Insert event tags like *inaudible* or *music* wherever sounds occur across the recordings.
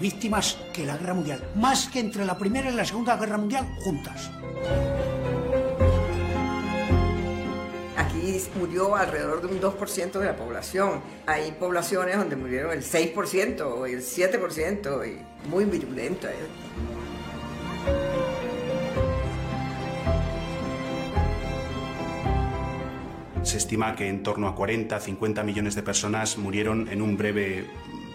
víctimas que la guerra mundial, más que entre la primera y la segunda guerra mundial juntas. Aquí murió alrededor de un 2% de la población. Hay poblaciones donde murieron el 6% o el 7% y muy virulento. ¿eh? Se estima que en torno a 40, 50 millones de personas murieron en un breve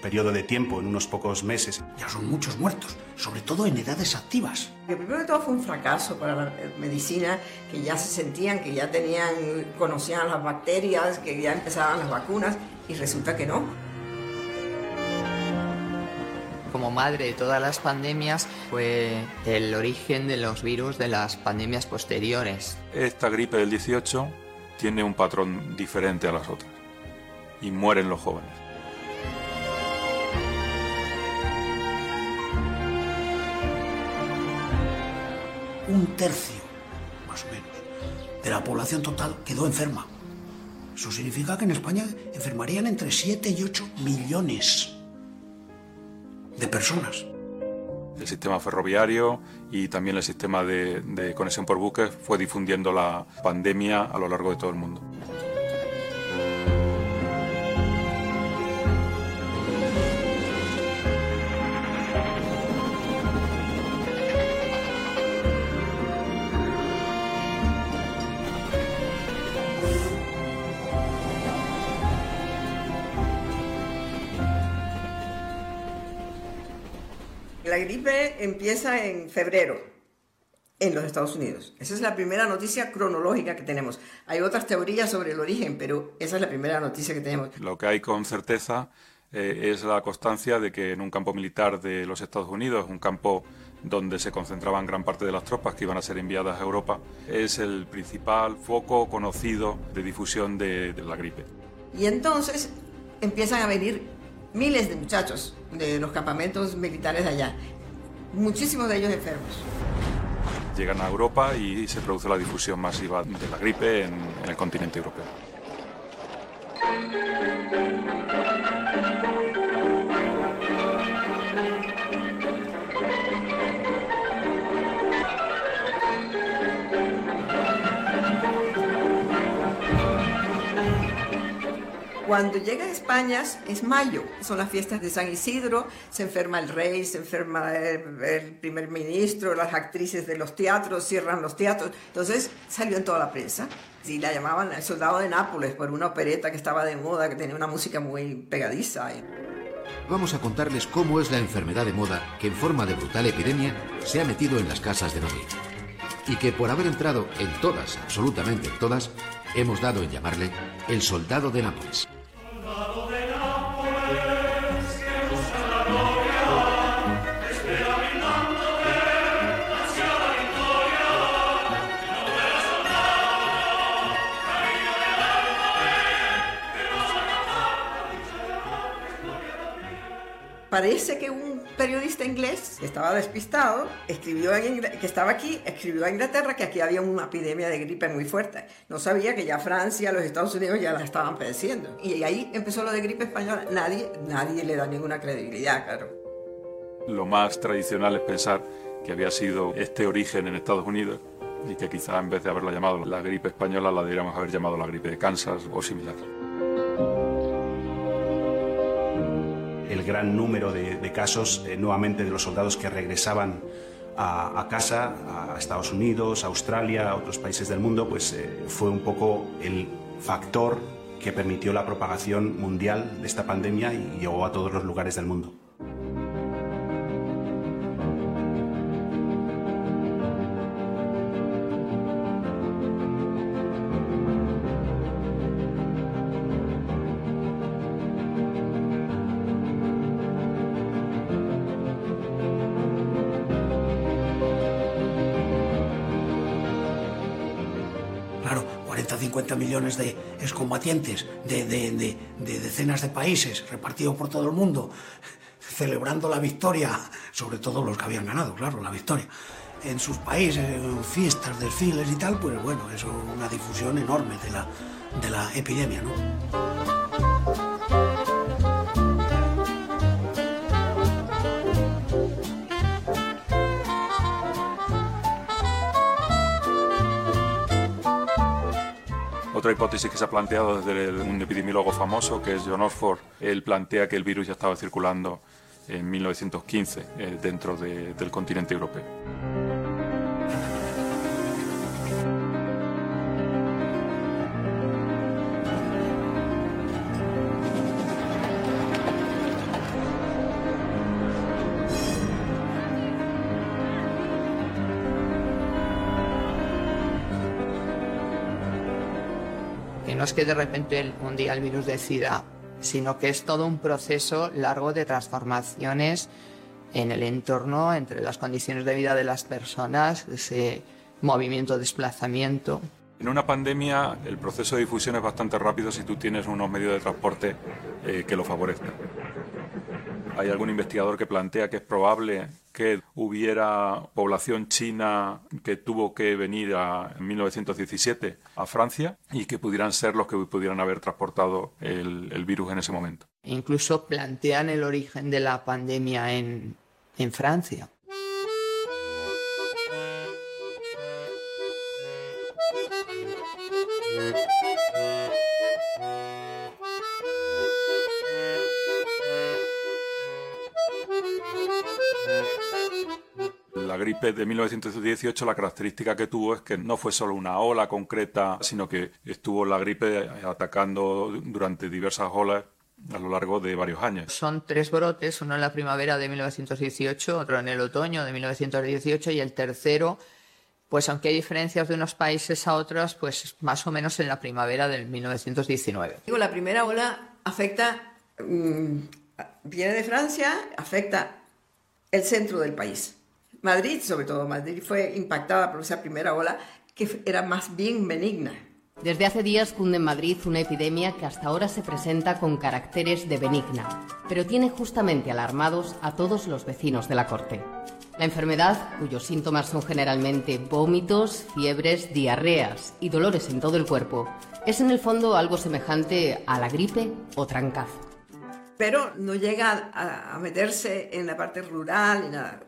periodo de tiempo, en unos pocos meses. Ya son muchos muertos, sobre todo en edades activas. El primero de todo fue un fracaso para la medicina, que ya se sentían, que ya tenían, conocían las bacterias, que ya empezaban las vacunas, y resulta que no. Como madre de todas las pandemias fue el origen de los virus de las pandemias posteriores. Esta gripe del 18 tiene un patrón diferente a las otras y mueren los jóvenes. Un tercio, más o menos, de la población total quedó enferma. Eso significa que en España enfermarían entre 7 y 8 millones de personas. El sistema ferroviario y también el sistema de, de conexión por buques fue difundiendo la pandemia a lo largo de todo el mundo. La gripe empieza en febrero en los Estados Unidos. Esa es la primera noticia cronológica que tenemos. Hay otras teorías sobre el origen, pero esa es la primera noticia que tenemos. Lo que hay con certeza eh, es la constancia de que en un campo militar de los Estados Unidos, un campo donde se concentraban gran parte de las tropas que iban a ser enviadas a Europa, es el principal foco conocido de difusión de, de la gripe. Y entonces empiezan a venir miles de muchachos de los campamentos militares de allá, muchísimos de ellos enfermos. Llegan a Europa y se produce la difusión masiva de la gripe en, en el continente europeo. Cuando llega a España es mayo, son las fiestas de San Isidro, se enferma el rey, se enferma el, el, primer ministro, las actrices de los teatros, cierran los teatros. Entonces salió en toda la prensa. Y la llamaban el soldado de Nápoles por una opereta que estaba de moda, que tenía una música muy pegadiza. Vamos a contarles cómo es la enfermedad de moda que en forma de brutal epidemia se ha metido en las casas de Madrid. Y que por haber entrado en todas, absolutamente en todas, hemos dado en llamarle el soldado de Nápoles. Parece que un periodista inglés que estaba despistado, escribió que estaba aquí, escribió a Inglaterra que aquí había una epidemia de gripe muy fuerte. No sabía que ya Francia, los Estados Unidos ya la estaban padeciendo. Y ahí empezó lo de gripe española. Nadie, nadie le da ninguna credibilidad, claro. Lo más tradicional es pensar que había sido este origen en Estados Unidos y que quizá en vez de haberla llamado la gripe española la deberíamos haber llamado la gripe de Kansas o similar. El gran número de, casos eh, nuevamente de los soldados que regresaban a, a, casa, a Estados Unidos, a Australia, a otros países del mundo, pues eh, fue un poco el factor que permitió la propagación mundial de esta pandemia y llegó a todos los lugares del mundo. De excombatientes de, de, de, de, decenas de países repartidos por todo el mundo, celebrando la victoria, sobre todo los que habían ganado, claro, la victoria, en sus países, en fiestas, desfiles y tal, pues bueno, eso es una difusión enorme de la, de la epidemia. Otra hipótesis que se ha planteado desde un epidemiólogo famoso, que es John Oxford, él plantea que el virus ya estaba circulando en 1915 eh, dentro del continente europeo. Que no es que de repente un día el virus decida sino que es todo un proceso largo de transformaciones en el entorno, entre las condiciones de vida de las personas, ese movimiento, desplazamiento. En una pandemia el proceso de difusión es bastante rápido si tú tienes unos medios de transporte eh, que lo favorezcan. Hay algún investigador que plantea que es probable que hubiera población china que tuvo que venir en 1917 a Francia y que pudieran ser los que pudieran haber transportado el, virus en ese momento. Incluso plantean el origen de la pandemia en Francia. La gripe de 1918 la característica que tuvo es que no fue solo una ola concreta, sino que estuvo la gripe atacando durante diversas olas a lo largo de varios años. Son tres brotes, uno en la primavera de 1918, otro en el otoño de 1918 y el tercero, pues aunque hay diferencias de unos países a otros, pues más o menos en la primavera del 1919. Digo, la primera ola afecta, mmm, viene de Francia, afecta el centro del país. Madrid, sobre todo Madrid, fue impactada por esa primera ola que era más bien benigna. Desde hace días cunde en Madrid una epidemia que hasta ahora se presenta con caracteres de benigna, pero tiene justamente alarmados a todos los vecinos de la corte. La enfermedad, cuyos síntomas son generalmente vómitos, fiebres, diarreas y dolores en todo el cuerpo, es en el fondo algo semejante a la gripe o trancazo. Pero no llega a, a meterse en la parte rural y nada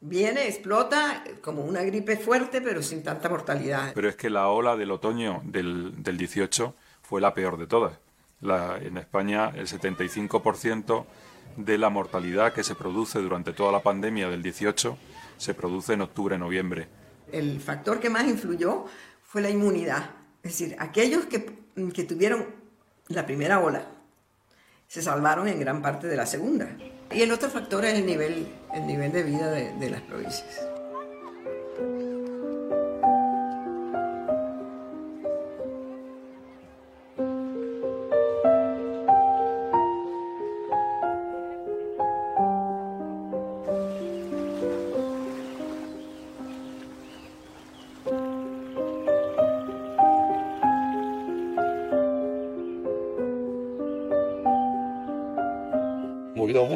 viene, explota como una gripe fuerte, pero sin tanta mortalidad. Pero es que la ola del otoño del, del 18 fue la peor de todas. La, en España, el 75% de la mortalidad que se produce durante toda la pandemia del 18 se produce en octubre-noviembre. El factor que más influyó fue la inmunidad. Es decir, aquellos que, que tuvieron la primera ola se salvaron en gran parte de la segunda. Y el otro factor es el nivel, el nivel de vida de, de las provincias.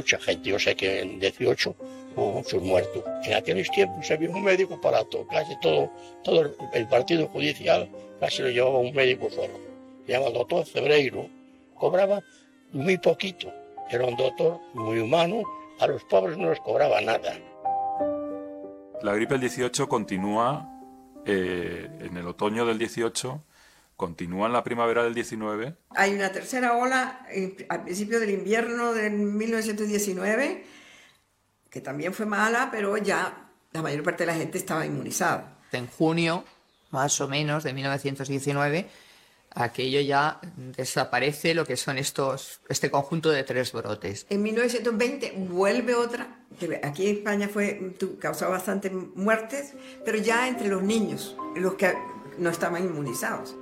Mucha gente. Yo sé que en 18 hubo muchos muertos. En aquellos tiempos había un médico para todo, casi todo, todo el partido judicial casi lo llevaba un médico solo. Se llama el doctor Cebreiro. Cobraba muy poquito. Era un doctor muy humano. A los pobres no les cobraba nada. La gripe del 18 continúa eh, en el otoño del 18 continúa en la primavera del 19. Hay una tercera ola al principio del invierno de 1919, que también fue mala, pero ya la mayor parte de la gente estaba inmunizada. En junio, más o menos, de 1919, aquello ya desaparece lo que son estos, este conjunto de tres brotes. En 1920 vuelve otra, que aquí en España fue, causó bastantes muertes, pero ya entre los niños, los que no estaban inmunizados.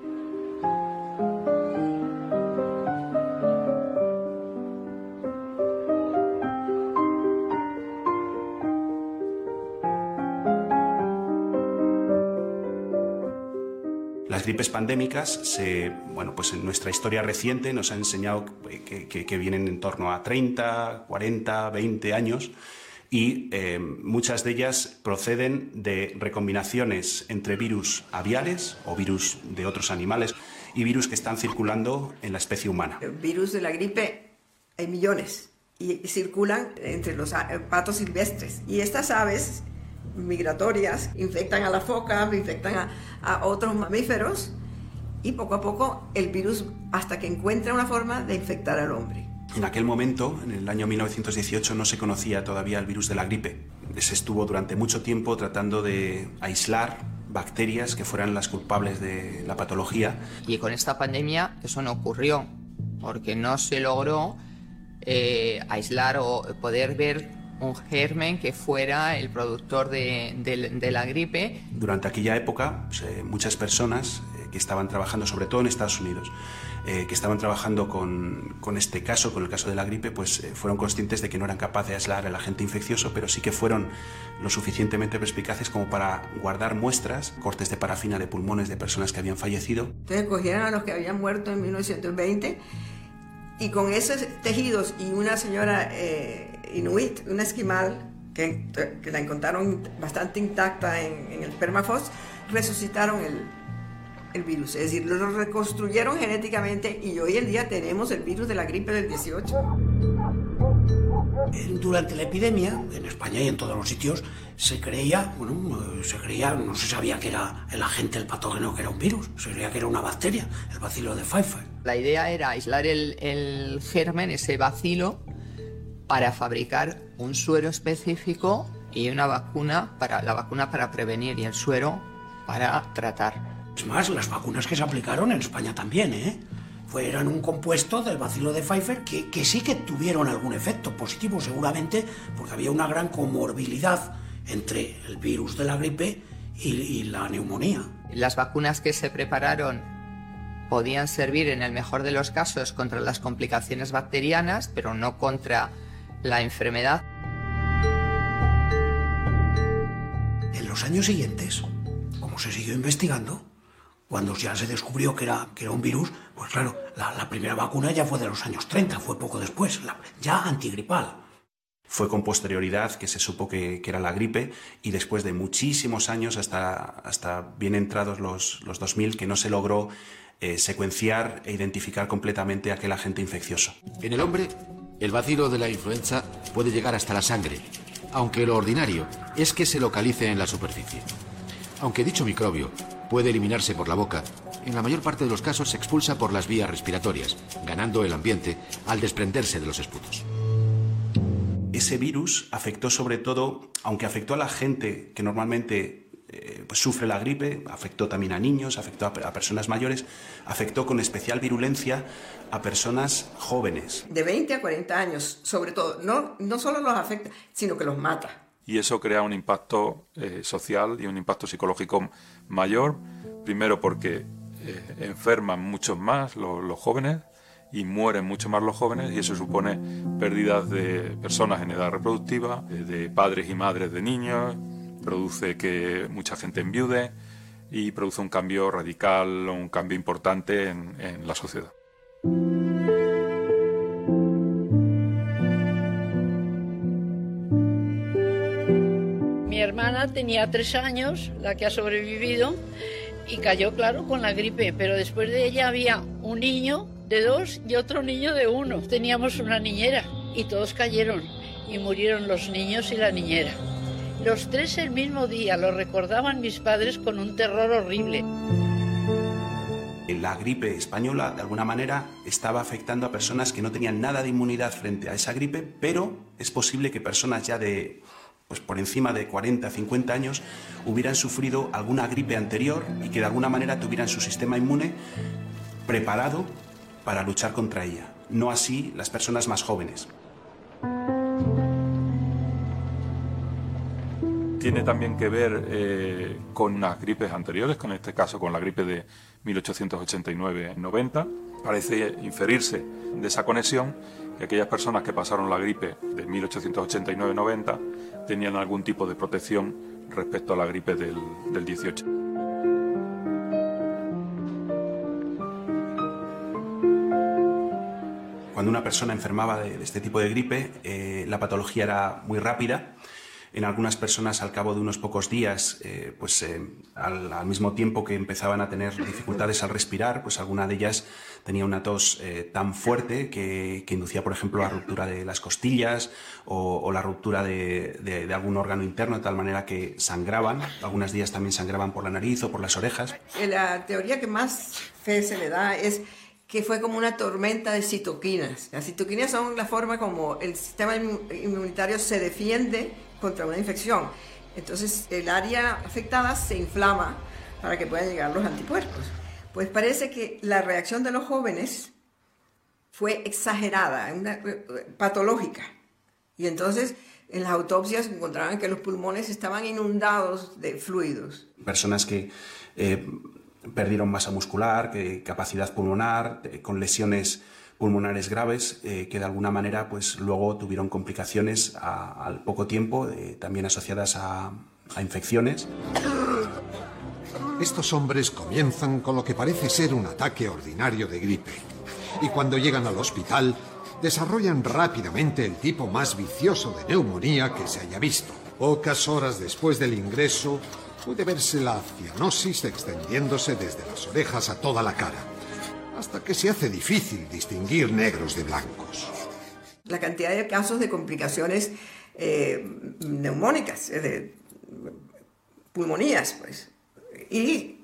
Gripes pandémicas, se, bueno, pues en nuestra historia reciente nos han enseñado que, vienen en torno a 30, 40, 20 años y eh, muchas de ellas proceden de recombinaciones entre virus aviares o virus de otros animales y virus que están circulando en la especie humana. El virus de la gripe hay millones y circulan entre los patos silvestres. Y estas aves migratorias infectan a la foca, infectan a, a otros mamíferos y poco a poco el virus hasta que encuentra una forma de infectar al hombre. En aquel momento, en el año 1918, no se conocía todavía el virus de la gripe. Se estuvo durante mucho tiempo tratando de aislar bacterias que fueran las culpables de la patología. Y con esta pandemia eso no ocurrió, porque no se logró eh, aislar o poder ver un germen que fuera el productor de, de la gripe. Durante aquella época, pues, eh, muchas personas eh, que estaban trabajando, sobre todo en Estados Unidos, eh, que estaban trabajando con, con, este caso, con el caso de la gripe, pues eh, fueron conscientes de que no eran capaces de aislar al agente infeccioso, pero sí que fueron lo suficientemente perspicaces como para guardar muestras, cortes de parafina de pulmones de personas que habían fallecido. Entonces cogieron a los que habían muerto en 1920 y con esos tejidos y una señora eh, inuit, una esquimal, que, que, la encontraron bastante intacta en, en el permafrost, resucitaron el, el virus, es decir, lo reconstruyeron genéticamente y hoy en día tenemos el virus de la gripe del 18. Durante la epidemia, en España y en todos los sitios, se creía, bueno, se creía, no se sabía que era el agente, el patógeno, que era un virus, se creía que era una bacteria, el bacilo de Pfeiffer. La idea era aislar el, el germen, ese bacilo, para fabricar un suero específico y una vacuna para la vacuna para prevenir y el suero para tratar. Es más, las vacunas que se aplicaron en España también, ¿eh? Fueron un compuesto del bacilo de Pfeiffer que, que sí que tuvieron algún efecto positivo, seguramente, porque había una gran comorbilidad entre el virus de la gripe y, y la neumonía. Las vacunas que se prepararon podían servir en el mejor de los casos contra las complicaciones bacterianas, pero no contra la enfermedad. En los años siguientes, como se siguió investigando, cuando ya se descubrió que era, que era un virus, pues claro, la, la, primera vacuna ya fue de los años 30, fue poco después, la, ya antigripal. Fue con posterioridad que se supo que, que, era la gripe y después de muchísimos años, hasta, hasta bien entrados los, los 2000, que no se logró eh, secuenciar e identificar completamente aquel agente infeccioso. En el hombre, el vacilo de la influenza puede llegar hasta la sangre, aunque lo ordinario es que se localice en la superficie. Aunque dicho microbio puede eliminarse por la boca, en la mayor parte de los casos se expulsa por las vías respiratorias, ganando el ambiente al desprenderse de los esputos. Ese virus afectó sobre todo, aunque afectó a la gente que normalmente eh, pues sufre la gripe, afectó también a niños, afectó a, a, personas mayores, afectó con especial virulencia a personas jóvenes. De 20 a 40 años, sobre todo, no, no solo los afecta, sino que los mata y eso crea un impacto eh, social y un impacto psicológico mayor, primero porque eh, enferman muchos más los, los, jóvenes y mueren mucho más los jóvenes y eso supone pérdidas de personas en edad reproductiva, de, de padres y madres de niños, produce que mucha gente enviude y produce un cambio radical, un cambio importante en, en la sociedad. Mi hermana tenía tres años, la que ha sobrevivido, y cayó, claro, con la gripe, pero después de ella había un niño de dos y otro niño de uno. Teníamos una niñera y todos cayeron y murieron los niños y la niñera. Los tres el mismo día, lo recordaban mis padres con un terror horrible. La gripe española, de alguna manera, estaba afectando a personas que no tenían nada de inmunidad frente a esa gripe, pero es posible que personas ya de pues por encima de 40, 50 años, hubieran sufrido alguna gripe anterior y que de alguna manera tuvieran su sistema inmune preparado para luchar contra ella. No así las personas más jóvenes. Tiene también que ver eh, con las gripes anteriores, con este caso con la gripe de 1889-90. Parece inferirse de esa conexión que aquellas personas que pasaron la gripe de 1889-90 tenían algún tipo de protección respecto a la gripe del, del 18. Cuando una persona enfermaba de, de este tipo de gripe, eh, la patología era muy rápida, en algunas personas al cabo de unos pocos días, eh, pues eh, al, mismo tiempo que empezaban a tener dificultades al respirar, pues alguna de ellas tenía una tos eh, tan fuerte que, inducía, por ejemplo, la ruptura de las costillas o, la ruptura de, algún órgano interno, de tal manera que sangraban. Algunas ellas también sangraban por la nariz o por las orejas. La teoría que más fe se le da es que fue como una tormenta de citoquinas. Las citoquinas son la forma como el sistema inmunitario se defiende contra una infección. Entonces el área afectada se inflama para que puedan llegar los anticuerpos. Pues parece que la reacción de los jóvenes fue exagerada, patológica. Y entonces en las autopsias encontraban que los pulmones estaban inundados de fluidos. Personas que eh, perdieron masa muscular, que, capacidad pulmonar, eh, con lesiones pulmonares graves eh, que de alguna manera pues luego tuvieron complicaciones al poco tiempo, eh, también asociadas a, a infecciones. Estos hombres comienzan con lo que parece ser un ataque ordinario de gripe y cuando llegan al hospital desarrollan rápidamente el tipo más vicioso de neumonía que se haya visto. Pocas horas después del ingreso puede verse la cianosis extendiéndose desde las orejas a toda la cara hasta que se hace difícil distinguir negros de blancos. La cantidad de casos de complicaciones eh, neumónicas, de pulmonías, pues. Y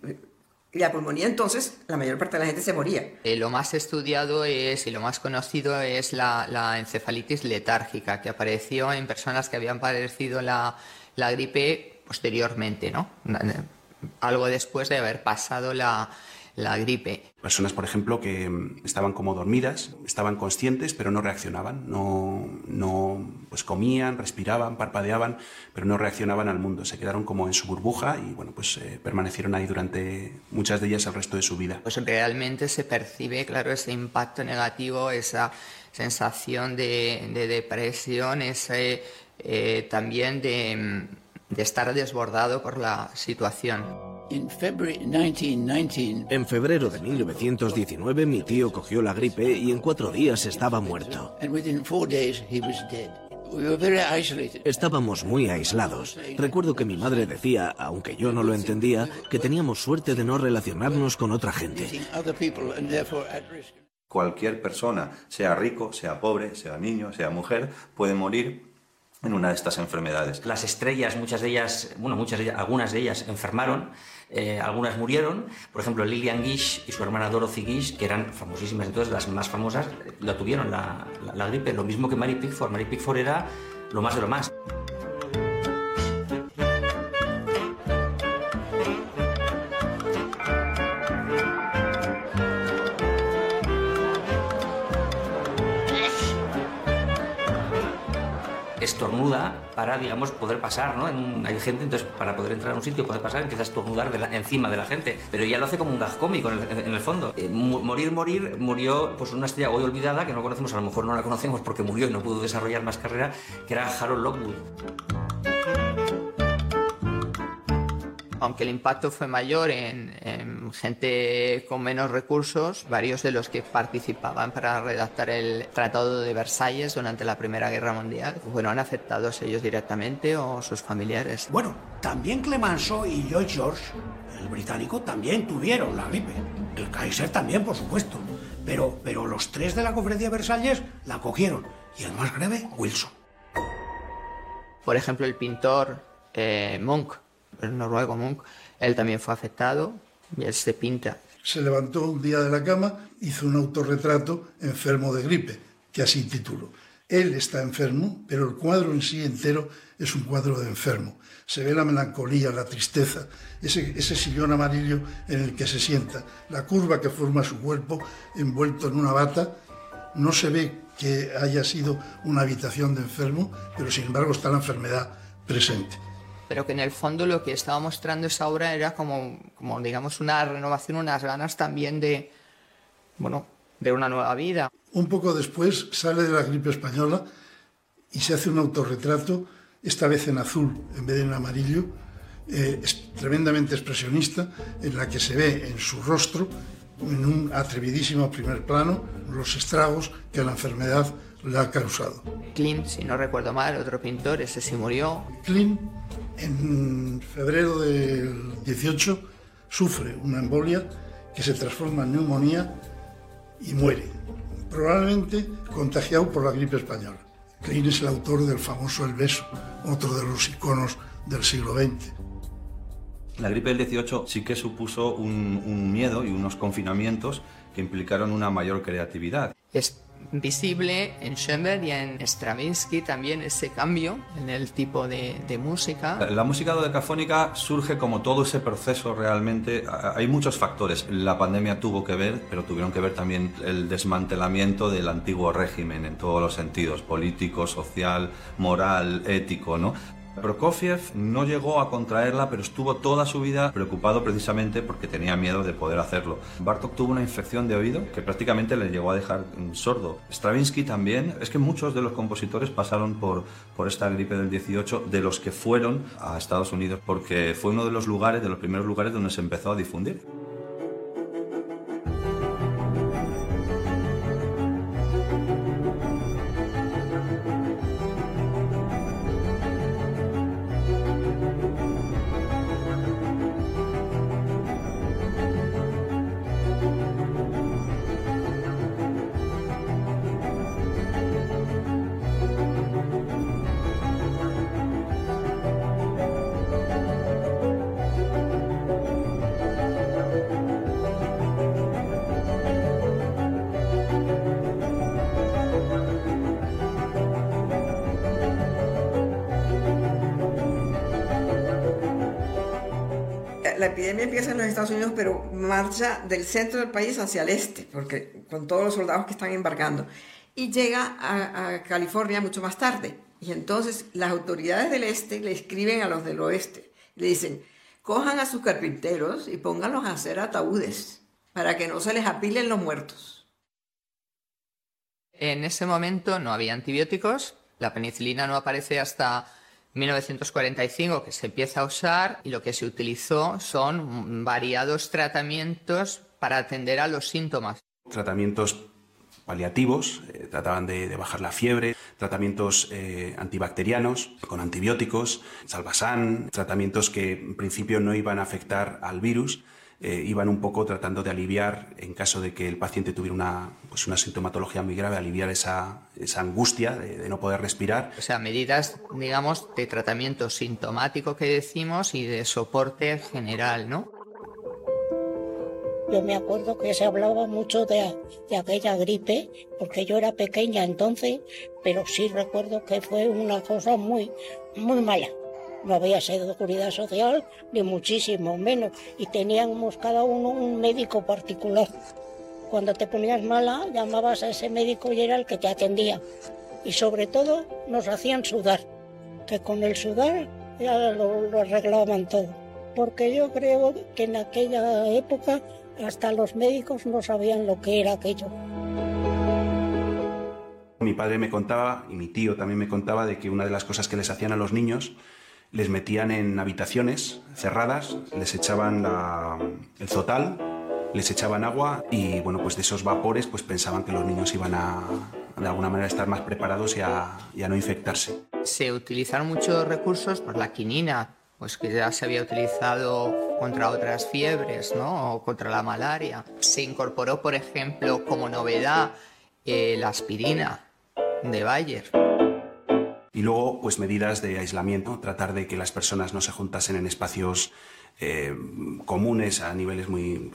la pulmonía entonces, la mayor parte de la gente se moría. Eh, lo más estudiado es y lo más conocido es la, la, encefalitis letárgica, que apareció en personas que habían padecido la, la gripe posteriormente, ¿no? Algo después de haber pasado la, la gripe. Personas, por ejemplo, que mm, estaban como dormidas, estaban conscientes, pero no reaccionaban, no, no pues comían, respiraban, parpadeaban, pero no reaccionaban al mundo. Se quedaron como en su burbuja y bueno, pues eh, permanecieron ahí durante muchas de ellas el resto de su vida. Pues realmente se percibe, claro, ese impacto negativo, esa sensación de, depresión, ese eh, también de, mm, de estar desbordado por la situación. En febrero de 1919 mi tío cogió la gripe y en cuatro días estaba muerto. Estábamos muy aislados. Recuerdo que mi madre decía, aunque yo no lo entendía, que teníamos suerte de no relacionarnos con otra gente. Cualquier persona, sea rico, sea pobre, sea niño, sea mujer, puede morir en una de estas enfermedades. Las estrellas, muchas de ellas, bueno, muchas algunas de ellas enfermaron eh, algunas murieron, por ejemplo Lillian Gish y su hermana Dorothy Gish, que eran famosísimas, entonces las más famosas, la tuvieron la, la gripe, lo mismo que Mary Pickford. Mary Pickford era lo más de lo más. Estornuda para, digamos, poder pasar, ¿no? hay gente, entonces, para poder entrar a un sitio, poder pasar, empieza a estornudar encima de la gente. Pero ella lo hace como un gag cómico en el, fondo. Eh, morir, morir, murió pues una estrella hoy olvidada, que no conocemos, a lo mejor no la conocemos porque murió y no pudo desarrollar más carrera, que era Harold Lockwood. Aunque el impacto fue mayor en, gente con menos recursos, varios de los que participaban para redactar el Tratado de Versalles durante la Primera Guerra Mundial fueron afectados ellos directamente o sus familiares. Bueno, también Clemenceau y Lloyd George, el británico, también tuvieron la gripe. El Kaiser también, por supuesto. Pero, pero los tres de la Conferencia de Versalles la cogieron. Y el más grave, Wilson. Por ejemplo, el pintor eh, Monk el noruego Munch, él también fue afectado y él se pinta. Se levantó un día de la cama, hizo un autorretrato enfermo de gripe, que así tituló. Él está enfermo, pero el cuadro en sí entero es un cuadro de enfermo. Se ve la melancolía, la tristeza, ese, ese sillón amarillo en el que se sienta, la curva que forma su cuerpo envuelto en una bata. No se ve que haya sido una habitación de enfermo, pero sin embargo está la enfermedad presente pero que en el fondo lo que estaba mostrando esa obra era como, como digamos, una renovación, unas ganas también de, bueno, de una nueva vida. Un poco después sale de la gripe española y se hace un autorretrato, esta vez en azul en vez de en amarillo, eh, es tremendamente expresionista, en la que se ve en su rostro, en un atrevidísimo primer plano, los estragos que la enfermedad le ha causado. Klimt, si no recuerdo mal, otro pintor, ese sí murió. Klimt, en febrero del 18, sufre una embolia que se transforma en neumonía y muere, probablemente contagiado por la gripe española. Klein es el autor del famoso El beso, otro de los iconos del siglo XX. La gripe del 18 sí que supuso un, un miedo y unos confinamientos que implicaron una mayor creatividad. Es visible en Schoenberg y en Stravinsky también ese cambio en el tipo de, de música. La, la música dodecafónica surge como todo ese proceso realmente. Hay muchos factores. La pandemia tuvo que ver, pero tuvieron que ver también el desmantelamiento del antiguo régimen en todos los sentidos, político, social, moral, ético, ¿no? Prokofiev no llegó a contraerla, pero estuvo toda su vida preocupado precisamente porque tenía miedo de poder hacerlo. Bartok tuvo una infección de oído que prácticamente le llegó a dejar sordo. Stravinsky también. Es que muchos de los compositores pasaron por, por esta gripe del 18, de los que fueron a Estados Unidos, porque fue uno de los lugares, de los primeros lugares donde se empezó a difundir. La epidemia empieza en los Estados Unidos, pero marcha del centro del país hacia el este, porque con todos los soldados que están embarcando. Y llega a, a California mucho más tarde. Y entonces las autoridades del este le escriben a los del oeste. Le dicen, cojan a sus carpinteros y pónganlos a hacer ataúdes para que no se les apilen los muertos. En ese momento no había antibióticos, la penicilina no aparece hasta 1945 que se empieza a usar y lo que se utilizó son variados tratamientos para atender a los síntomas. Tratamientos paliativos, eh, trataban de, bajar la fiebre, tratamientos eh, antibacterianos con antibióticos, salvasan, tratamientos que en principio no iban a afectar al virus, eh, iban un poco tratando de aliviar, en caso de que el paciente tuviera una, pues una sintomatología muy grave, aliviar esa, esa angustia de, de no poder respirar. O sea, medidas, digamos, de tratamiento sintomático que decimos y de soporte general, ¿no? Yo me acuerdo que se hablaba mucho de, de, aquella gripe, porque yo era pequeña entonces, pero sí recuerdo que fue una cosa muy, muy mala. No había seguridad social, ni muchísimo menos, y teníamos cada uno un médico particular. Cuando te ponías mala, llamabas a ese médico y era el que te atendía. Y sobre todo nos hacían sudar, que con el sudar ya lo, lo arreglaban todo. Porque yo creo que en aquella época hasta los médicos no sabían lo que era aquello. Mi padre me contaba, y mi tío también me contaba, de que una de las cosas que les hacían a los niños, les metían en habitaciones cerradas, les echaban la, el zotal, les echaban agua y bueno, pues de esos vapores pues pensaban que los niños iban a de alguna manera estar más preparados y a, y a no infectarse. Se utilizaron muchos recursos, pues la quinina, pues que ya se había utilizado contra otras fiebres, ¿no? O contra la malaria. Se incorporó, por ejemplo, como novedad eh, la aspirina de Bayer. Y luego, pues medidas de aislamiento, tratar de que las personas no se juntasen en espacios eh, comunes a niveles muy.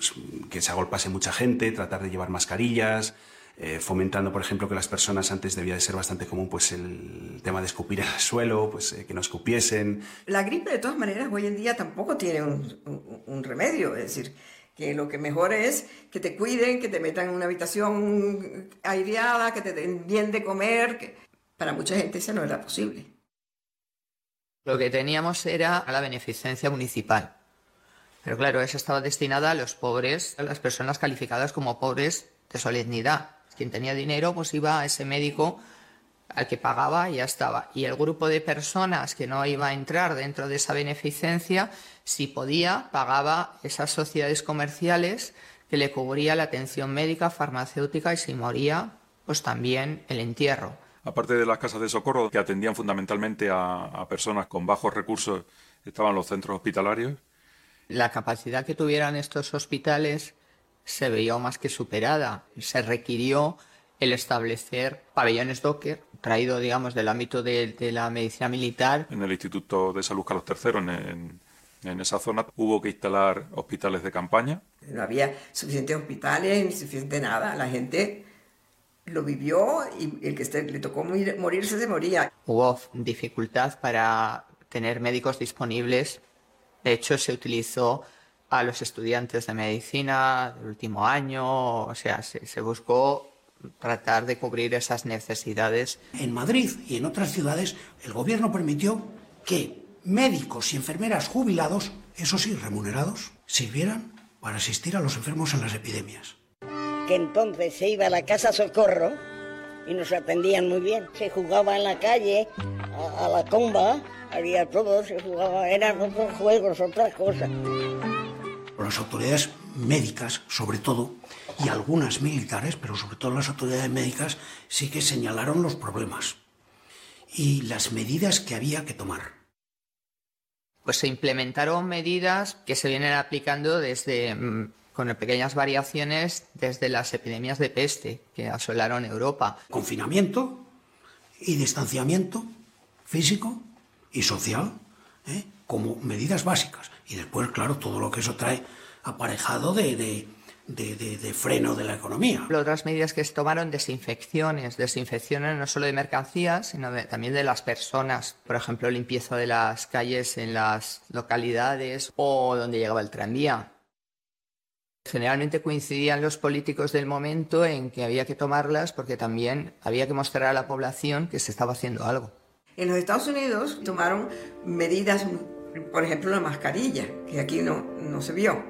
que se agolpase mucha gente, tratar de llevar mascarillas, eh, fomentando, por ejemplo, que las personas antes debía de ser bastante común, pues el tema de escupir el suelo, pues eh, que no escupiesen. La gripe, de todas maneras, hoy en día tampoco tiene un, remedio, es decir, que lo que mejor es que te cuiden, que te metan en una habitación aireada, que te den bien de comer. Para mucha gente eso no era posible. Lo que teníamos era la beneficencia municipal. Pero claro, esa estaba destinada a los pobres, a las personas calificadas como pobres de solemnidad. Quien tenía dinero, pues iba a ese médico al que pagaba y ya estaba. Y el grupo de personas que no iba a entrar dentro de esa beneficencia, si podía, pagaba esas sociedades comerciales que le cubría la atención médica, farmacéutica y si moría, pues también el entierro. Aparte de las casas de socorro que atendían fundamentalmente a, personas con bajos recursos, estaban los centros hospitalarios. La capacidad que tuvieran estos hospitales se veía más que superada. Se requirió el establecer pabellones Docker, traído, digamos, del ámbito de, la medicina militar. En el Instituto de Salud Carlos III, en, en, esa zona, hubo que instalar hospitales de campaña. No había suficientes hospitales ni suficiente nada. La gente lo vivió y el que le tocó morirse se moría. Hubo dificultad para tener médicos disponibles. De hecho, se utilizó a los estudiantes de medicina del último año, o sea, se, buscó tratar de cubrir esas necesidades. En Madrid y en otras ciudades, el gobierno permitió que médicos y enfermeras jubilados, eso sí, remunerados, sirvieran para asistir a los enfermos en las epidemias que entonces se iba a la casa socorro y nos atendían muy bien. Se jugaba en la calle, a, la comba, había todo, se jugaba, eran otros juegos, otras cosas. Las autoridades médicas, sobre todo, y algunas militares, pero sobre todo las autoridades médicas, sí que señalaron los problemas y las medidas que había que tomar. Pues se implementaron medidas que se vienen aplicando desde mm, con pequeñas variaciones desde las epidemias de peste que asolaron Europa. Confinamiento y distanciamiento físico y social ¿eh? como medidas básicas. Y después, claro, todo lo que eso trae aparejado de, de, freno de la economía. Otras medidas que se tomaron, desinfecciones, desinfecciones no solo de mercancías, sino también de las personas. Por ejemplo, limpieza de las calles en las localidades o donde llegaba el tranvía. Generalmente coincidían los políticos del momento en que había que tomarlas porque también había que mostrar a la población que se estaba haciendo algo. En los Estados Unidos tomaron medidas, por ejemplo, la mascarilla, que aquí no, no se vio.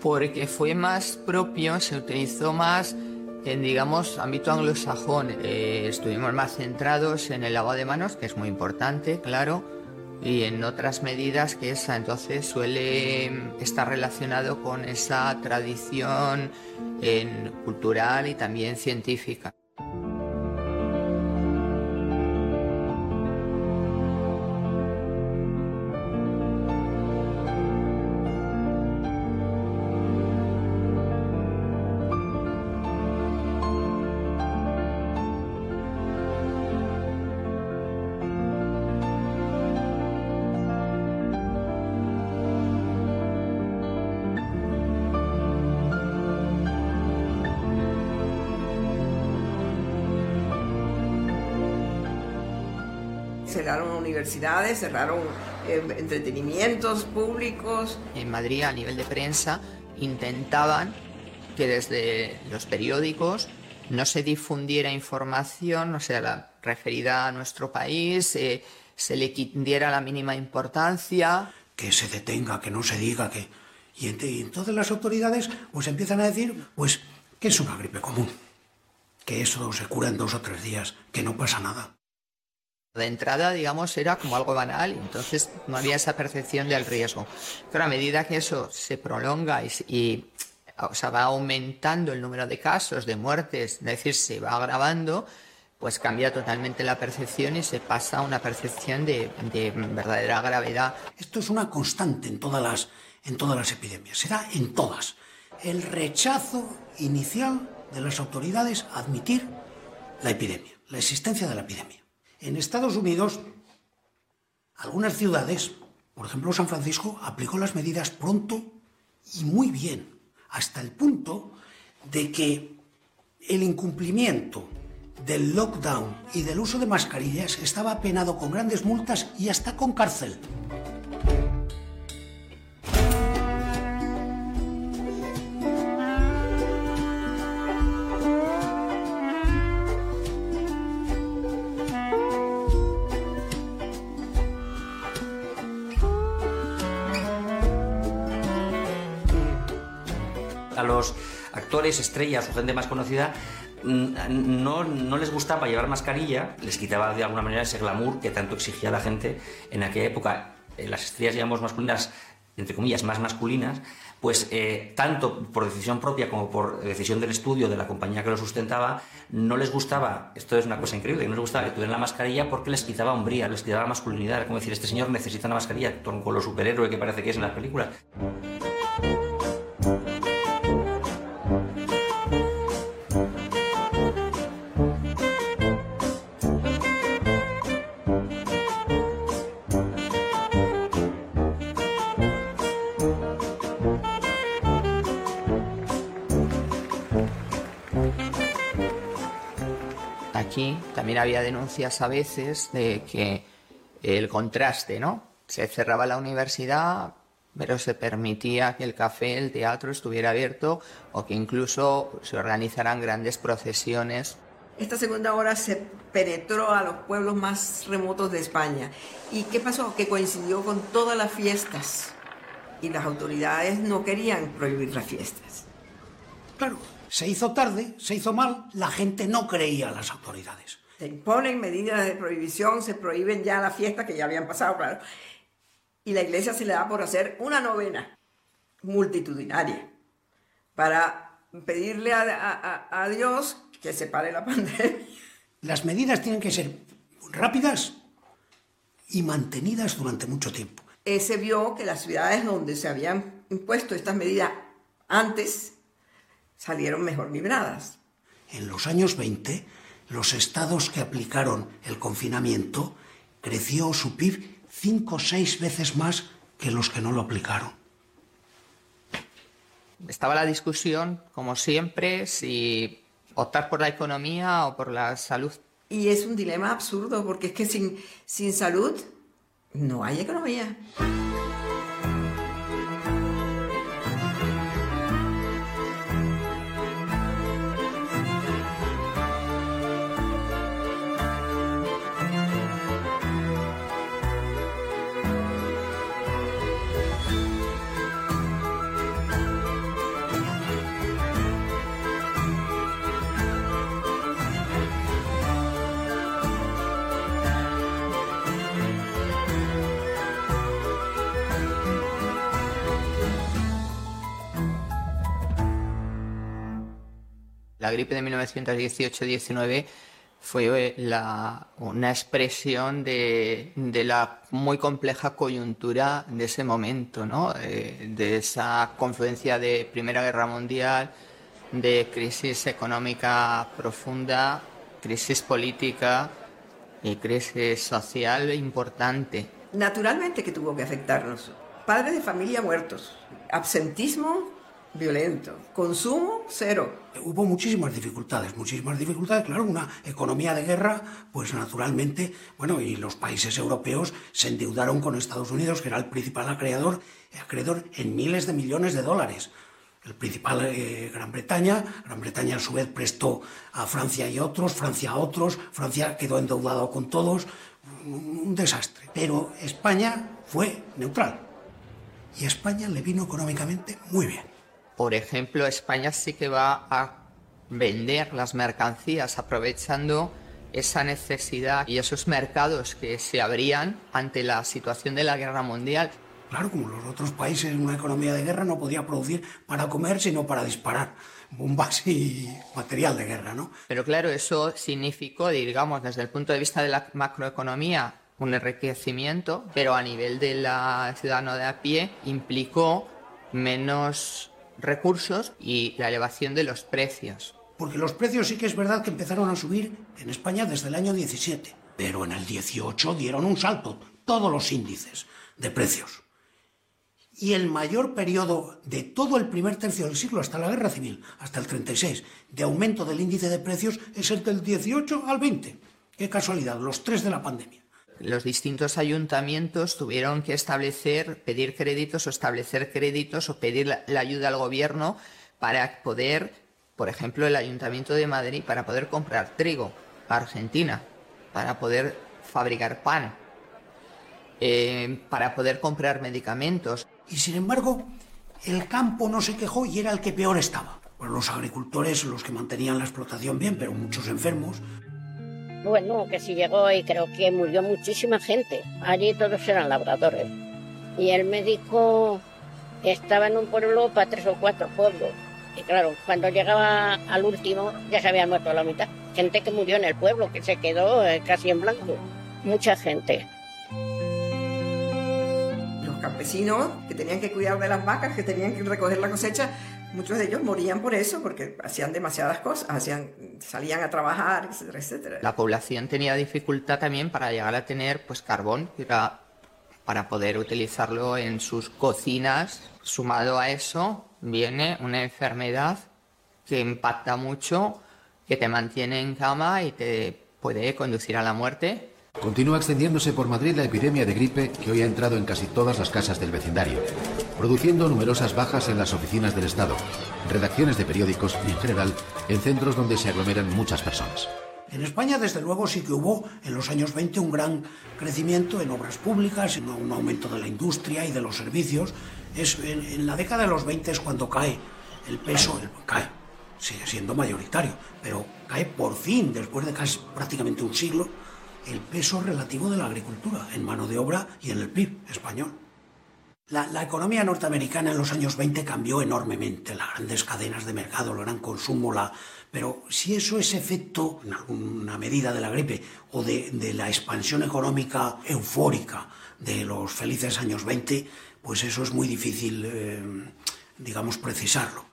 Porque fue más propio, se utilizó más en, digamos, ámbito anglosajón. Eh, estuvimos más centrados en el lavado de manos, que es muy importante, claro, y en otras medidas que esa entonces suele estar relacionado con esa tradición cultural y también científica. Cerraron universidades, cerraron eh, entretenimientos públicos. En Madrid, a nivel de prensa, intentaban que desde los periódicos no se difundiera información, o sea, la referida a nuestro país, eh, se le diera la mínima importancia. Que se detenga, que no se diga que... Y, y entonces las autoridades pues empiezan a decir pues que es una gripe común, que eso se cura en dos o tres días, que no pasa nada. De entrada, digamos, era como algo banal, entonces no había esa percepción del riesgo. Pero a medida que eso se prolonga y, o sea, va aumentando el número de casos, de muertes, es decir, se va agravando, pues cambia totalmente la percepción y se pasa a una percepción de, de, verdadera gravedad. Esto es una constante en todas las, en todas las epidemias, se da en todas. El rechazo inicial de las autoridades a admitir la epidemia, la existencia de la epidemia. En Estados Unidos, algunas ciudades, por ejemplo San Francisco, aplicó las medidas pronto y muy bien, hasta el punto de que el incumplimiento del lockdown y del uso de mascarillas estaba penado con grandes multas y hasta con cárcel. Actores, estrellas o gente más conocida mm, no, no, les gustaba llevar mascarilla, les quitaba de alguna manera ese glamour que tanto exigía la gente en aquella época. Eh, las estrellas, digamos, masculinas, entre comillas, más masculinas, pues eh, tanto por decisión propia como por decisión del estudio de la compañía que lo sustentaba, no les gustaba, esto es una cosa increíble, no les gustaba que tuvieran la mascarilla porque les quitaba hombría, les quitaba masculinidad, era como decir, este señor necesita una mascarilla con lo superhéroe que parece que es en las películas. También había denuncias a veces de que el contraste, ¿no? Se cerraba la universidad, pero se permitía que el café, el teatro estuviera abierto o que incluso se organizaran grandes procesiones. Esta segunda hora se penetró a los pueblos más remotos de España. ¿Y qué pasó? Que coincidió con todas las fiestas y las autoridades no querían prohibir las fiestas. Claro, se hizo tarde, se hizo mal, la gente no creía a las autoridades. Se imponen medidas de prohibición, se prohíben ya las fiestas que ya habían pasado, claro. Y la iglesia se le da por hacer una novena multitudinaria para pedirle a, a- a Dios que se pare la *laughs* pandemia. Las medidas tienen que ser rápidas y mantenidas durante mucho tiempo. Se vio que las ciudades donde se habían impuesto estas medidas antes salieron mejor libradas. En los años 20, los estados que aplicaron el confinamiento creció su PIB cinco o seis veces más que los que no lo aplicaron. Estaba la discusión, como siempre, si optar por la economía o por la salud. Y es un dilema absurdo porque es que sin, sin salud no hay economía. La gripe de 1918-19 fue eh, la- una expresión de, de la muy compleja coyuntura de ese momento, ¿no? Eh, de esa confluencia de Primera Guerra Mundial, de crisis económica profunda, crisis política y crisis social importante. Naturalmente que tuvo que afectarnos. Padres de familia muertos, absentismo violento, consumo cero. Hubo muchísimas dificultades, muchísimas dificultades. Claro, una economía de guerra, pues naturalmente, bueno, y los países europeos se endeudaron con Estados Unidos, que era el principal acreedor, acreedor en miles de millones de dólares. El principal eh, Gran Bretaña, Gran Bretaña a su vez prestó a Francia y otros, Francia a otros, Francia quedó endeudado con todos, un un desastre. Pero España fue neutral y a España le vino económicamente muy bien. Por ejemplo, España sí que va a vender las mercancías aprovechando esa necesidad y esos mercados que se abrían ante la situación de la guerra mundial. Claro, como los otros países en una economía de guerra no podía producir para comer, sino para disparar bombas y material de guerra, ¿no? Pero claro, eso significó, digamos, desde el punto de vista de la macroeconomía, un enriquecimiento, pero a nivel de la ciudadano de a pie implicó menos recursos y la elevación de los precios. Porque los precios sí que es verdad que empezaron a subir en España desde el año 17, pero en el 18 dieron un salto todos los índices de precios. Y el mayor periodo de todo el primer tercio del siglo hasta la guerra civil, hasta el 36, de aumento del índice de precios es el del 18 al 20. Qué casualidad, los tres de la pandemia. Los distintos ayuntamientos tuvieron que establecer, pedir créditos o establecer créditos o pedir la, ayuda al gobierno para poder, por ejemplo, el Ayuntamiento de Madrid, para poder comprar trigo a Argentina, para poder fabricar pan, eh, para poder comprar medicamentos. Y sin embargo, el campo no se quejó y era el que peor estaba. Pues los agricultores, los que mantenían la explotación bien, pero muchos enfermos. Bueno, que si llegó y creo que murió muchísima gente. Allí todos eran labradores. Y el médico Estaba en un pueblo para tres o cuatro pueblos. Y claro, cuando llegaba al último ya se había muerto la mitad. Gente que murió en el pueblo, que se quedó eh, casi en blanco. Mucha gente. Los campesinos que tenían que cuidar de las vacas, que tenían que recoger la cosecha, muchos de ellos morían por eso, porque hacían demasiadas cosas, hacían, salían a trabajar, etcétera, etcétera. La población tenía dificultad también para llegar a tener pues carbón, para poder utilizarlo en sus cocinas. Sumado a eso, viene una enfermedad que impacta mucho, que te mantiene en cama y te puede conducir a la muerte. Continúa extendiéndose por Madrid la epidemia de gripe que hoy ha entrado en casi todas las casas del vecindario, produciendo numerosas bajas en las oficinas del Estado, redacciones de periódicos y en general en centros donde se aglomeran muchas personas. En España, desde luego, sí que hubo en los años 20 un gran crecimiento en obras públicas, en un aumento de la industria y de los servicios. Es en, la década de los 20 es cuando cae el peso, cae, sigue siendo mayoritario, pero cae por fin, después de casi prácticamente un siglo, el peso relativo de la agricultura en mano de obra y en el PIB español. La, economía norteamericana en los años 20 cambió enormemente, las grandes cadenas de mercado, el gran consumo, la... pero si eso es efecto, en alguna medida, de la gripe o de, la expansión económica eufórica de los felices años 20, pues eso es muy difícil, eh, digamos, precisarlo.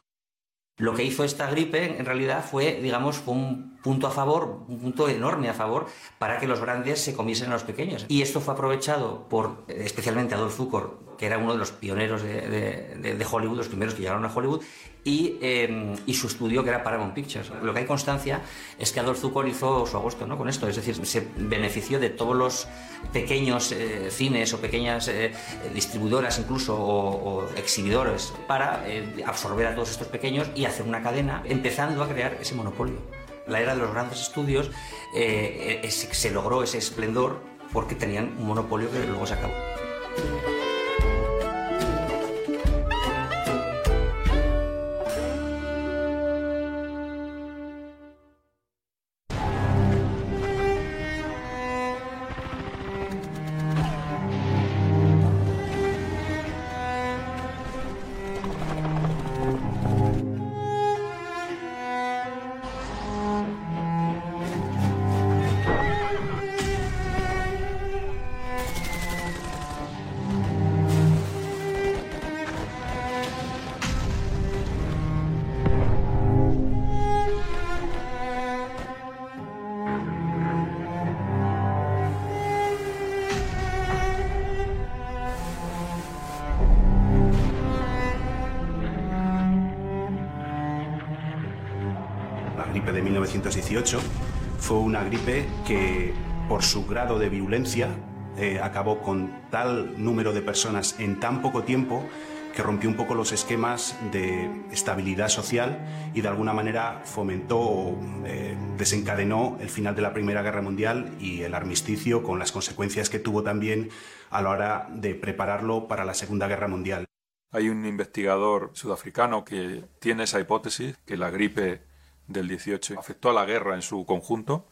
Lo que hizo esta gripe en realidad fue, digamos, un punto a favor, un punto enorme a favor para que los grandes se comiesen a los pequeños. Y esto fue aprovechado por especialmente Adolf Zukor, que era uno de los pioneros de, Hollywood, los primeros que llegaron a Hollywood, em, y, su estudio que era Paramount Pictures. Lo que hay constancia es que Adolf Zukor hizo su agosto ¿no? con esto, es decir, se benefició de todos los pequeños eh, cines o pequeñas eh, distribuidoras incluso o, exhibidores para eh, absorber a todos estos pequeños y hacer una cadena, empezando a crear ese monopolio. La era de los grandes estudios se logró ese esplendor porque tenían un monopolio que luego se acabó. Fue una gripe que, por su grado de virulencia, eh, acabó con tal número de personas en tan poco tiempo que rompió un poco los esquemas de estabilidad social y de alguna manera fomentó o eh, desencadenó el final de la Primera Guerra Mundial y el armisticio con las consecuencias que tuvo también a la hora de prepararlo para la Segunda Guerra Mundial. Hay un investigador sudafricano que tiene esa hipótesis, que la gripe del 18 afectó a la guerra en su conjunto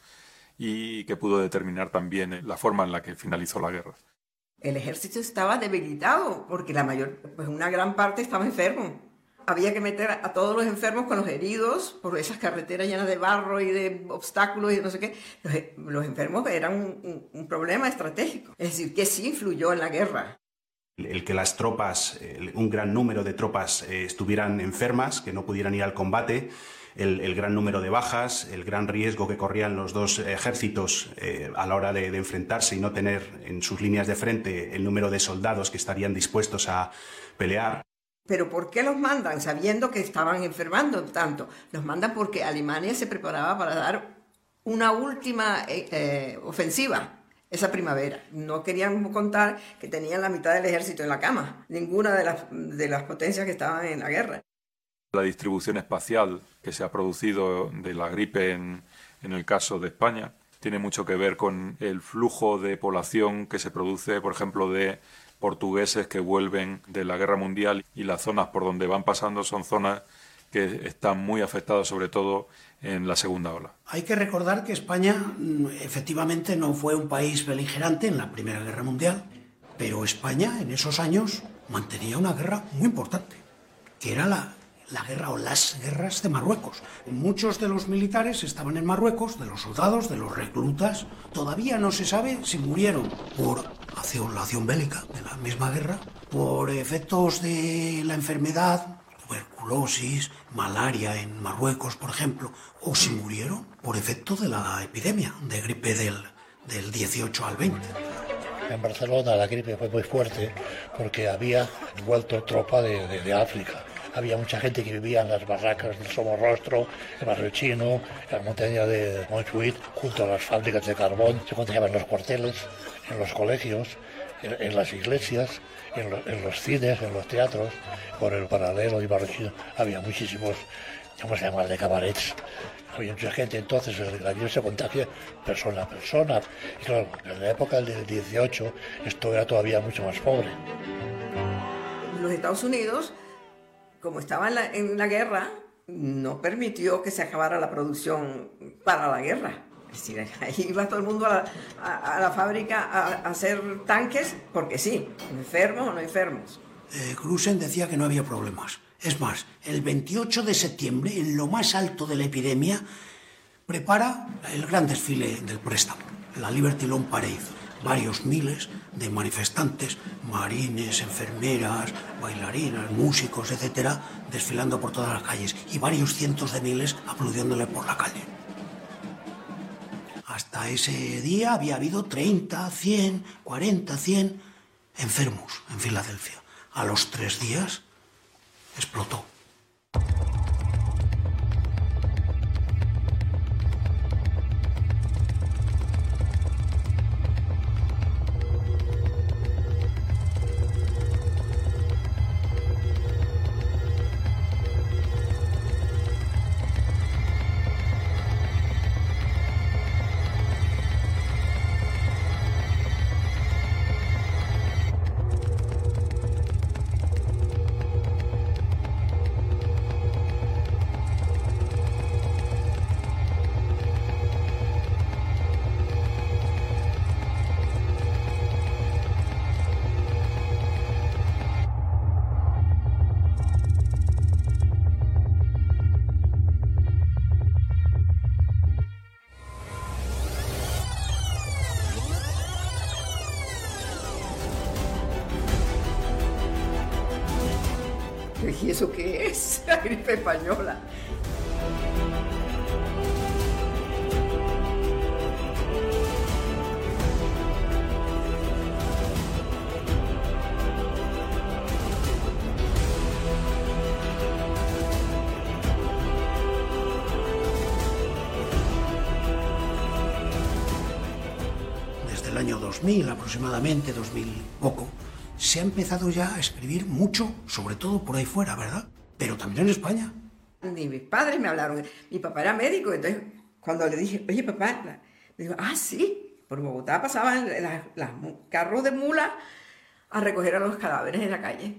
y que pudo determinar también la forma en la que finalizó la guerra. El ejército estaba debilitado porque la mayor, pues una gran parte estaba enfermo. Había que meter a todos los enfermos con los heridos por esas carreteras llenas de barro y de obstáculos y no sé qué. Los, enfermos eran un, problema estratégico. Es decir, que sí influyó en la guerra el que las tropas, un gran número de tropas eh, estuvieran enfermas, que no pudieran ir al combate, el, gran número de bajas, el gran riesgo que corrían los dos ejércitos eh, a la hora de, enfrentarse y no tener en sus líneas de frente el número de soldados que estarían dispuestos a pelear. Pero ¿por qué los mandan sabiendo que estaban enfermando tanto? Los mandan porque Alemania se preparaba para dar una última eh, eh, ofensiva esa primavera. No querían contar que tenían la mitad del ejército en la cama, ninguna de las, de las potencias que estaban en la guerra. La distribución espacial que se ha producido de la gripe en, el caso de España tiene mucho que ver con el flujo de población que se produce, por ejemplo, de portugueses que vuelven de la guerra mundial y las zonas por donde van pasando son zonas que están muy afectadas sobre todo en la segunda ola. Hay que recordar que España mm, efectivamente no fue un país beligerante en la Primera Guerra Mundial, pero España en esos años mantenía una guerra muy importante, que era la, la guerra o las guerras de Marruecos. Muchos de los militares estaban en Marruecos, de los soldados, de los reclutas. Todavía no se sabe si murieron por acción, la acción bélica de la misma guerra, por efectos de la enfermedad, tuberculosis, malaria en Marruecos, por ejemplo, o si murieron por efecto de la epidemia de gripe del, del 18 al 20. En Barcelona la gripe fue muy fuerte porque había vuelto tropa de, de, de África. Había mucha gente que vivía en las barracas del Somorrostro, el barrio chino, en la montaña de Montjuïc, junto a las fábricas de carbón. Se contagiaban en los cuarteles, en los colegios, en, en las iglesias, en, lo, en, los cines, en los teatros. Por el paralelo y barrio chino había muchísimos, ¿cómo se llama?, de cabarets. Había mucha gente, entonces la gripe se contagia persona a persona. Y claro, en la época del 18 esto era todavía mucho más pobre. Los Estados Unidos como estaba en la, guerra, no permitió que se acabara la producción para la guerra. Es decir, *laughs* ahí iba todo el mundo a la, fábrica a, hacer tanques porque sí, enfermos o no enfermos. Eh, decía que no había problemas. Es más, el 28 de septiembre, en lo más alto de la epidemia, prepara el gran desfile del préstamo, la Liberty Loan Parade varios miles de manifestantes, marines, enfermeras, bailarinas, músicos, etcétera, desfilando por todas las calles y varios cientos de miles aplaudiéndole por la calle. Hasta ese día había habido 30, 100, 40, 100 enfermos en Filadelfia. A los tres días explotó. Eso qué es? La gripe española. Desde el año 2000 aproximadamente, 2000 poco, se ha empezado ya escribir mucho, sobre todo por ahí fuera, ¿verdad? Pero también en España. Ni mis padres me hablaron. Mi papá era médico, entonces cuando le dije, oye papá, me dijo, ah, sí, por Bogotá pasaban los carros de mula a recoger a los cadáveres en la calle.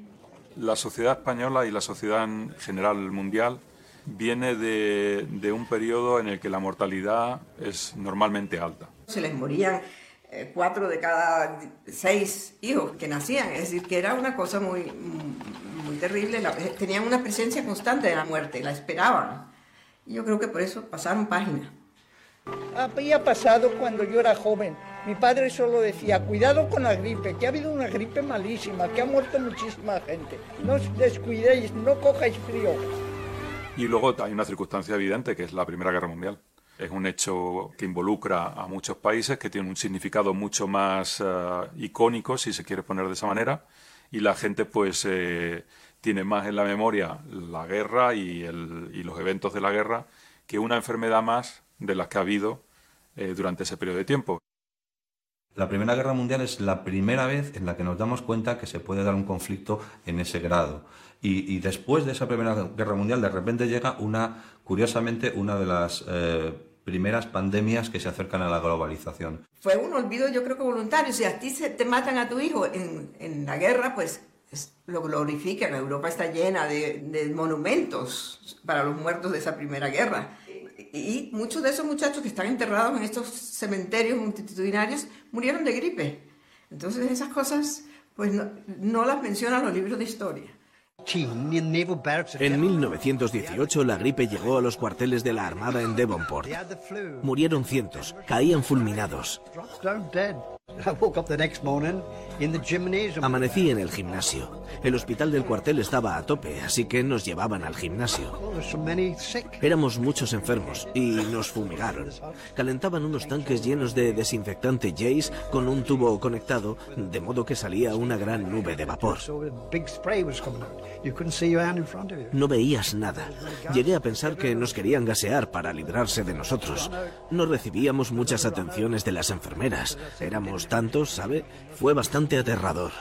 La sociedad española y la sociedad en general mundial viene de, de un periodo en el que la mortalidad es normalmente alta. Se les morían eh, cuatro de cada seis hijos que nacían, es decir, que era una cosa muy, muy terrible, la, tenían una presencia constante de la muerte, la esperaban. Y yo creo que por eso pasaron página. Había pasado cuando yo era joven. Mi padre solo decía, cuidado con la gripe, que ha habido una gripe malísima, que ha muerto muchísima gente. No os descuidéis, no cojáis frío. Y luego hay una circunstancia evidente, que es la Primera Guerra Mundial. Es un hecho que involucra a muchos países, que tiene un significado mucho más uh, icónico, si se quiere poner de esa manera, y la gente pues eh, tiene más en la memoria la guerra y, el, y, los eventos de la guerra que una enfermedad más de las que ha habido eh, durante ese periodo de tiempo. La Primera Guerra Mundial es la primera vez en la que nos damos cuenta que se puede dar un conflicto en ese grado. Y, después de esa Primera Guerra Mundial, de repente llega una, curiosamente, una de las eh, primeras pandemias que se acercan a la globalización. Fue un olvido, yo creo que voluntario. Si a ti se te matan a tu hijo en, en la guerra, pues es, lo glorifican. Europa está llena de, de, monumentos para los muertos de esa primera guerra. Y muchos de esos muchachos que están enterrados en estos cementerios multitudinarios murieron de gripe. Entonces esas cosas pues no, no las mencionan los libros de historia. En 1918 la gripe llegó a los cuarteles de la Armada en Devonport. Murieron cientos, caían fulminados. Amanecí en el gimnasio. El hospital del cuartel estaba a tope, así que nos llevaban al gimnasio. Éramos muchos enfermos y nos fumigaron. Calentaban unos tanques llenos de desinfectante Jace con un tubo conectado, de modo que salía una gran nube de vapor. No veías nada. Llegué a pensar que nos querían gasear para librarse de nosotros. No recibíamos muchas atenciones de las enfermeras. Éramos tantos, ¿sabe? Fue bastante aterrador.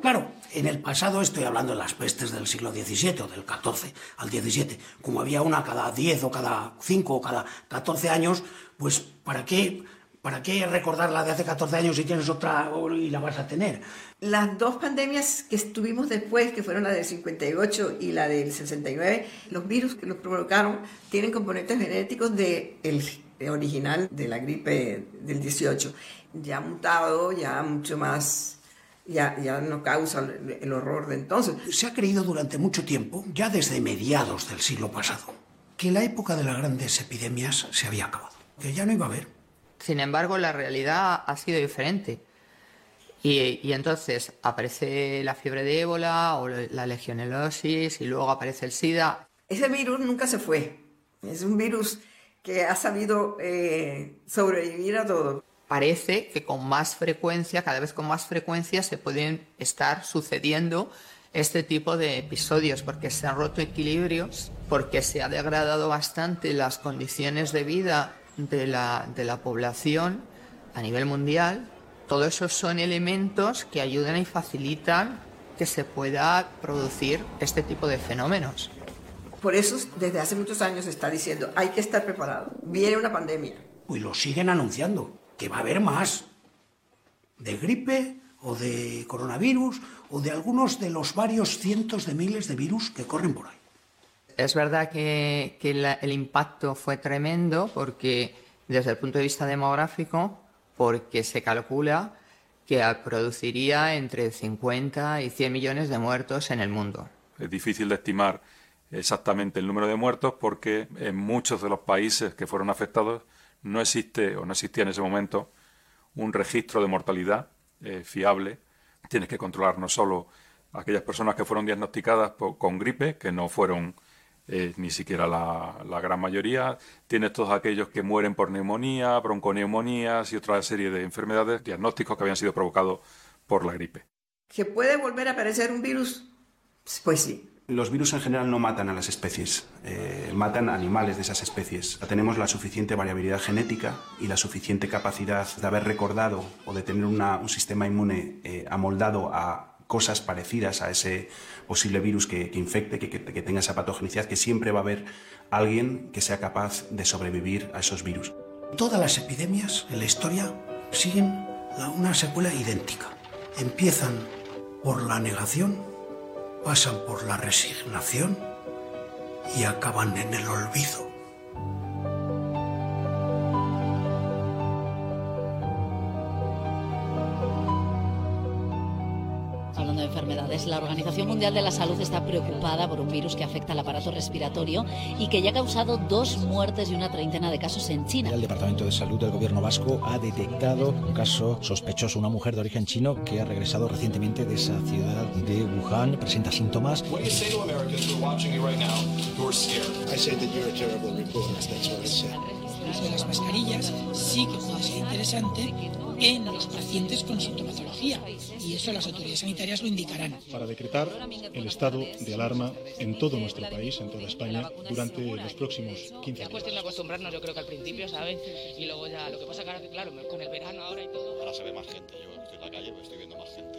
Claro, en el pasado estoy hablando de las pestes del siglo XVII o del XIV al XVII. Como había una cada 10 o cada 5 o cada 14 años, pues ¿para qué, ¿para qué recordar la de hace 14 años si tienes otra y la vas a tener? Las dos pandemias que estuvimos después, que fueron la del 58 y la del 69, los virus que los provocaron tienen componentes genéticos del de original de la gripe del 18. Ya mutado, ya mucho más ya, ya no causa el, el horror de entonces. Se ha creído durante mucho tiempo, ya desde mediados del siglo pasado, que la época de las grandes epidemias se había acabado, que ya no iba a haber. Sin embargo, la realidad ha sido diferente. Y, y, entonces aparece la fiebre de ébola o la legionelosis y luego aparece el SIDA. Ese virus nunca se fue. Es un virus que ha sabido eh, sobrevivir a todo parece que con más frecuencia, cada vez con más frecuencia, se pueden estar sucediendo este tipo de episodios, porque se han roto equilibrios, porque se ha degradado bastante las condiciones de vida de la, de la población a nivel mundial. Todos esos son elementos que ayudan y facilitan que se pueda producir este tipo de fenómenos. Por eso, desde hace muchos años se está diciendo, hay que estar preparado. Viene una pandemia. Y lo siguen anunciando que va a haber más de gripe o de coronavirus o de algunos de los varios cientos de miles de virus que corren por ahí. Es verdad que, que la, el impacto fue tremendo porque desde el punto de vista demográfico, porque se calcula que produciría entre 50 y 100 millones de muertos en el mundo. Es difícil de estimar exactamente el número de muertos porque en muchos de los países que fueron afectados no existe o no existía en ese momento un registro de mortalidad eh, fiable. Tienes que controlar no solo aquellas personas que fueron diagnosticadas con gripe, que no fueron eh, ni siquiera la, la, gran mayoría. Tienes todos aquellos que mueren por neumonía, bronconeumonías y otra serie de enfermedades, diagnósticos que habían sido provocados por la gripe. ¿Que puede volver a aparecer un virus? Pues sí, los virus en general no matan a las especies, eh, matan animales de esas especies. Tenemos la suficiente variabilidad genética y la suficiente capacidad de haber recordado o de tener un sistema inmune eh, amoldado a cosas parecidas a ese posible virus que, infecte, que, que, que, tenga esa patogenicidad, que siempre va a haber alguien que sea capaz de sobrevivir a esos virus. Todas las epidemias en la historia siguen una secuela idéntica. Empiezan por la negación pasan por la resignación y acaban en el olvido. Enfermedades, la Organización Mundial de la Salud está preocupada por un virus que afecta al aparato respiratorio y que ya ha causado dos muertes y una treintena de casos en China. El Departamento de Salud del Gobierno Vasco ha detectado un caso sospechoso, una mujer de origen chino que ha regresado recientemente de esa ciudad de Wuhan, presenta síntomas. de las mascarillas. Sí que puede ser interesante en los pacientes con sintomatología y eso las autoridades sanitarias lo indicarán. Para decretar el estado de alarma en todo nuestro país, en toda España, durante los próximos 15 días. Es cuestión de acostumbrarnos, yo creo que al principio, ¿sabes? Y luego ya, lo que pasa que claro, con el verano ahora y todo... Ahora se ve más gente, yo estoy en la calle, pues estoy viendo más gente.